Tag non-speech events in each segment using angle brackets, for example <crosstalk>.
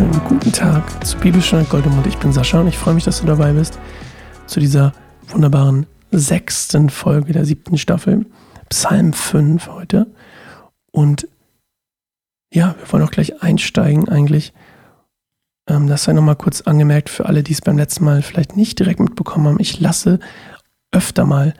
wunderschönen guten Tag zu Bibelstunde Goldemund. Ich bin Sascha und ich freue mich, dass du dabei bist zu dieser wunderbaren sechsten Folge der siebten Staffel, Psalm 5 heute. Und ja, wir wollen auch gleich einsteigen eigentlich. Ähm, das sei nochmal kurz angemerkt für alle, die es beim letzten Mal vielleicht nicht direkt mitbekommen haben. Ich lasse öfter mal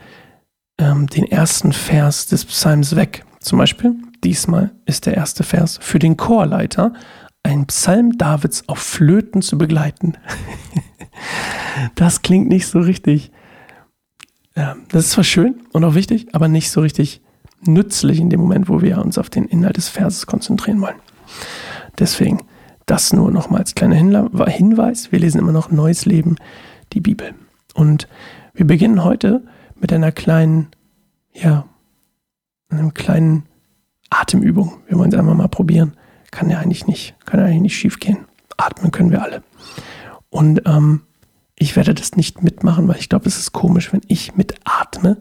ähm, den ersten Vers des Psalms weg. Zum Beispiel, diesmal ist der erste Vers für den Chorleiter ein Psalm Davids auf Flöten zu begleiten. <laughs> das klingt nicht so richtig. Ja, das ist zwar schön und auch wichtig, aber nicht so richtig nützlich in dem Moment, wo wir uns auf den Inhalt des Verses konzentrieren wollen. Deswegen das nur nochmal als kleiner Hinweis. Wir lesen immer noch Neues Leben, die Bibel. Und wir beginnen heute mit einer kleinen, ja, einer kleinen Atemübung. Wir wollen es einfach mal probieren. Kann ja eigentlich nicht, kann ja eigentlich nicht schief gehen. Atmen können wir alle. Und ähm, ich werde das nicht mitmachen, weil ich glaube, es ist komisch, wenn ich mitatme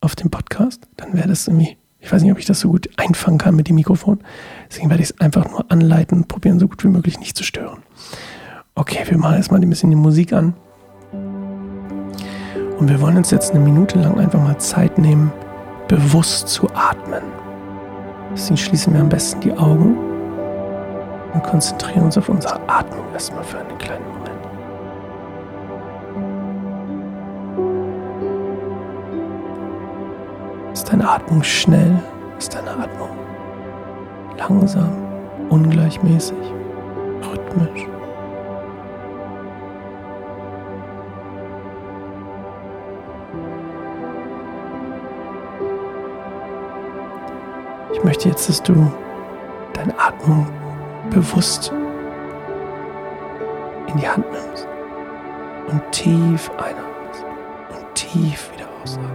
auf dem Podcast. Dann wäre das irgendwie, ich weiß nicht, ob ich das so gut einfangen kann mit dem Mikrofon. Deswegen werde ich es einfach nur anleiten und probieren, so gut wie möglich nicht zu stören. Okay, wir machen jetzt mal ein bisschen die Musik an. Und wir wollen uns jetzt eine Minute lang einfach mal Zeit nehmen, bewusst zu atmen. Deswegen schließen wir am besten die Augen und konzentrieren uns auf unsere Atmung erstmal für einen kleinen Moment. Ist deine Atmung schnell? Ist deine Atmung langsam, ungleichmäßig, rhythmisch? Ich möchte jetzt, dass du deine Atmung bewusst in die Hand nimmst und tief einatmest und tief wieder ausatmest.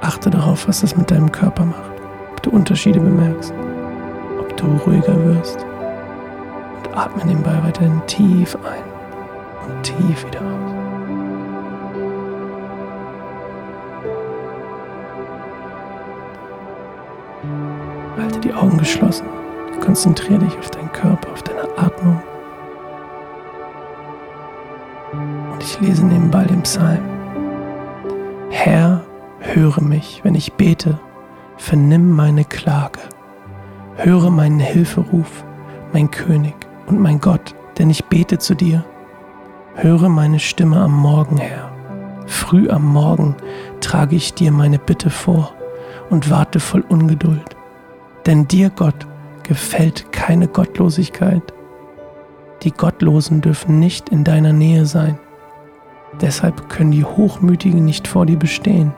Achte darauf, was das mit deinem Körper macht, ob du Unterschiede bemerkst, ob du ruhiger wirst atme nebenbei weiterhin tief ein und tief wieder aus. Halte die Augen geschlossen. Konzentriere dich auf deinen Körper, auf deine Atmung. Und ich lese nebenbei den Psalm. Herr, höre mich, wenn ich bete, vernimm meine Klage. Höre meinen Hilferuf, mein König und mein Gott, denn ich bete zu dir. Höre meine Stimme am Morgen, Herr. Früh am Morgen trage ich dir meine Bitte vor und warte voll Ungeduld. Denn dir, Gott, gefällt keine Gottlosigkeit. Die Gottlosen dürfen nicht in deiner Nähe sein. Deshalb können die Hochmütigen nicht vor dir bestehen,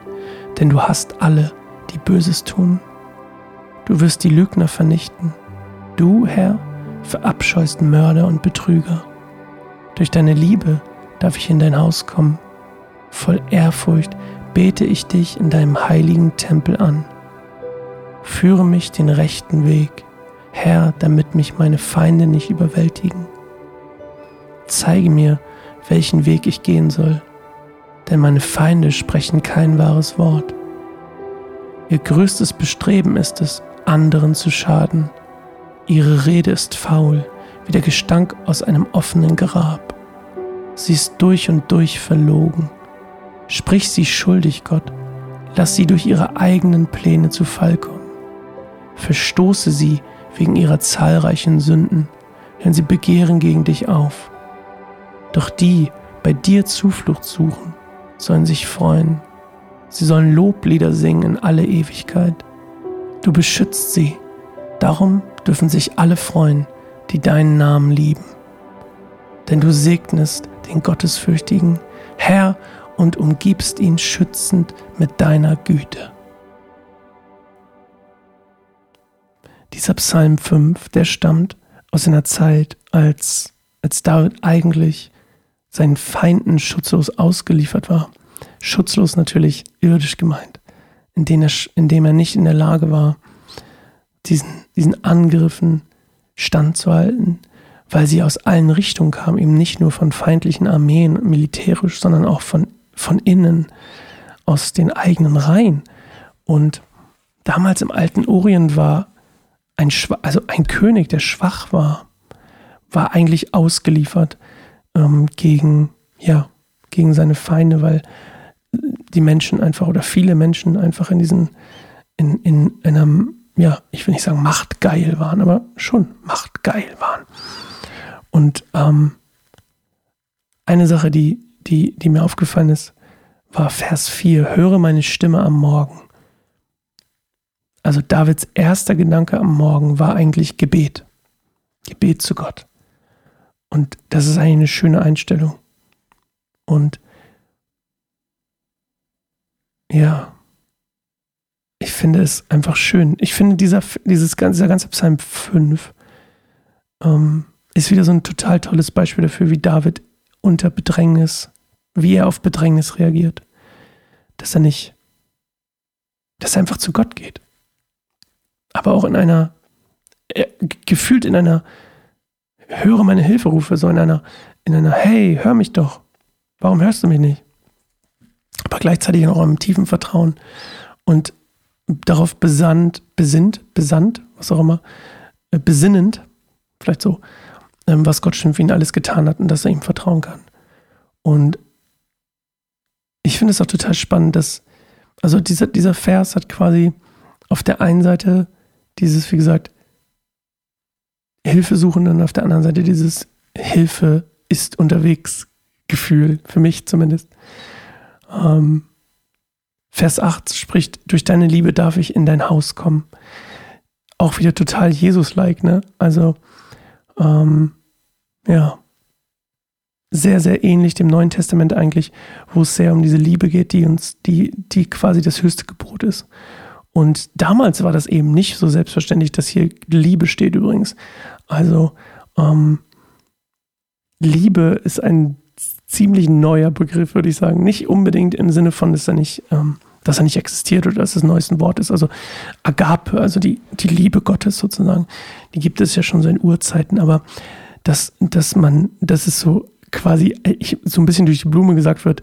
denn du hast alle, die Böses tun. Du wirst die Lügner vernichten. Du, Herr, verabscheust Mörder und Betrüger. Durch deine Liebe darf ich in dein Haus kommen. Voll Ehrfurcht bete ich dich in deinem heiligen Tempel an. Führe mich den rechten Weg, Herr, damit mich meine Feinde nicht überwältigen. Zeige mir, welchen Weg ich gehen soll, denn meine Feinde sprechen kein wahres Wort. Ihr größtes Bestreben ist es, anderen zu schaden. Ihre Rede ist faul, wie der Gestank aus einem offenen Grab. Sie ist durch und durch verlogen. Sprich sie schuldig, Gott, lass sie durch ihre eigenen Pläne zu Fall kommen. Verstoße sie wegen ihrer zahlreichen Sünden, denn sie begehren gegen dich auf. Doch die bei dir Zuflucht suchen, sollen sich freuen. Sie sollen Loblieder singen in alle Ewigkeit. Du beschützt sie, darum dürfen sich alle freuen, die deinen Namen lieben. Denn du segnest den Gottesfürchtigen, Herr, und umgibst ihn schützend mit deiner Güte. Dieser Psalm 5, der stammt aus einer Zeit, als, als David eigentlich seinen Feinden schutzlos ausgeliefert war. Schutzlos natürlich irdisch gemeint, indem er, indem er nicht in der Lage war, diesen, diesen Angriffen standzuhalten, weil sie aus allen Richtungen kamen, eben nicht nur von feindlichen Armeen militärisch, sondern auch von, von innen, aus den eigenen Reihen. Und damals im alten Orient war ein, also ein König, der schwach war, war eigentlich ausgeliefert ähm, gegen, ja, gegen seine Feinde, weil die Menschen einfach oder viele Menschen einfach in diesen, in, in einem, ja, ich will nicht sagen machtgeil waren, aber schon machtgeil waren. Und ähm, eine Sache, die, die, die mir aufgefallen ist, war Vers 4, höre meine Stimme am Morgen. Also Davids erster Gedanke am Morgen war eigentlich Gebet. Gebet zu Gott. Und das ist eigentlich eine schöne Einstellung. Und ja, ich finde es einfach schön. Ich finde dieser, dieses, dieser ganze Psalm 5 ähm, ist wieder so ein total tolles Beispiel dafür, wie David unter Bedrängnis, wie er auf Bedrängnis reagiert. Dass er nicht, dass er einfach zu Gott geht. Aber auch in einer, gefühlt in einer, höre meine Hilferufe, so in einer, in einer, hey, hör mich doch. Warum hörst du mich nicht? Aber gleichzeitig auch im tiefen Vertrauen und darauf besandt, besinnt, besandt, was auch immer, äh, besinnend, vielleicht so, ähm, was Gott schon für ihn alles getan hat und dass er ihm vertrauen kann. Und ich finde es auch total spannend, dass, also dieser, dieser Vers hat quasi auf der einen Seite dieses, wie gesagt, Hilfesuchenden und auf der anderen Seite dieses Hilfe ist unterwegs Gefühl, für mich zumindest. Ähm, Vers 8 spricht, durch deine Liebe darf ich in dein Haus kommen. Auch wieder total Jesus-like, ne? Also, ähm, ja, sehr, sehr ähnlich dem Neuen Testament eigentlich, wo es sehr um diese Liebe geht, die uns, die, die quasi das höchste Gebot ist. Und damals war das eben nicht so selbstverständlich, dass hier Liebe steht übrigens. Also, ähm, Liebe ist ein ziemlich neuer Begriff, würde ich sagen. Nicht unbedingt im Sinne von, dass er nicht, ähm, dass er nicht existiert oder dass das neueste Wort ist. Also Agape, also die, die Liebe Gottes sozusagen, die gibt es ja schon so in Urzeiten, aber dass, dass man, dass es so quasi ich, so ein bisschen durch die Blume gesagt wird,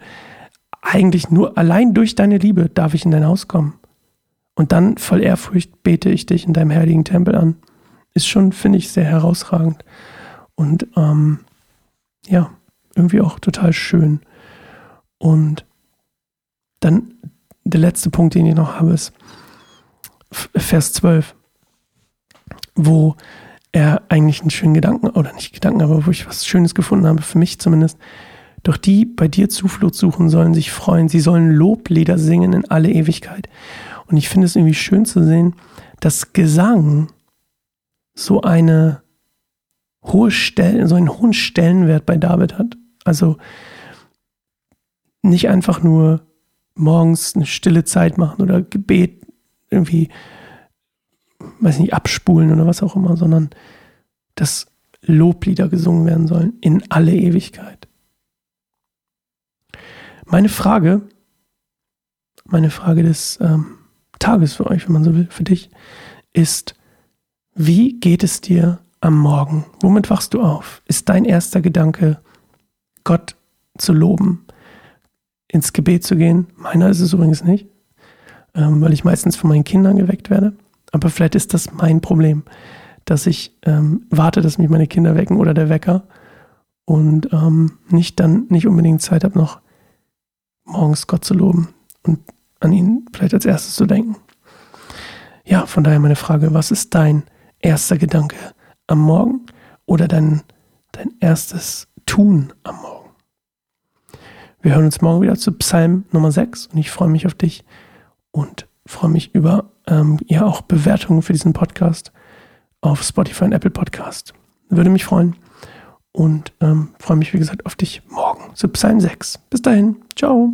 eigentlich nur allein durch deine Liebe darf ich in dein Haus kommen. Und dann voll Ehrfurcht bete ich dich in deinem heiligen Tempel an. Ist schon, finde ich, sehr herausragend. Und ähm, ja, irgendwie auch total schön. Und dann der letzte Punkt, den ich noch habe, ist Vers 12, wo er eigentlich einen schönen Gedanken, oder nicht Gedanken, aber wo ich was Schönes gefunden habe, für mich zumindest. Doch die bei dir Zuflucht suchen, sollen sich freuen. Sie sollen Loblieder singen in alle Ewigkeit. Und ich finde es irgendwie schön zu sehen, dass Gesang so eine hohe Stellen, so einen hohen Stellenwert bei David hat. Also nicht einfach nur morgens eine stille Zeit machen oder Gebet irgendwie, weiß nicht, abspulen oder was auch immer, sondern dass Loblieder gesungen werden sollen in alle Ewigkeit. Meine Frage, meine Frage des ähm, Tages für euch, wenn man so will, für dich, ist, wie geht es dir am Morgen? Womit wachst du auf? Ist dein erster Gedanke, Gott zu loben, ins Gebet zu gehen? Meiner ist es übrigens nicht, ähm, weil ich meistens von meinen Kindern geweckt werde. Aber vielleicht ist das mein Problem, dass ich ähm, warte, dass mich meine Kinder wecken oder der Wecker und ähm, nicht dann nicht unbedingt Zeit habe, noch morgens Gott zu loben und an ihn vielleicht als erstes zu denken. Ja, von daher meine Frage, was ist dein erster Gedanke am Morgen oder dein, dein erstes Tun am Morgen? Wir hören uns morgen wieder zu Psalm Nummer 6 und ich freue mich auf dich und freue mich über ähm, ja auch Bewertungen für diesen Podcast auf Spotify und Apple Podcast. Würde mich freuen und ähm, freue mich, wie gesagt, auf dich morgen zu Psalm 6. Bis dahin, ciao.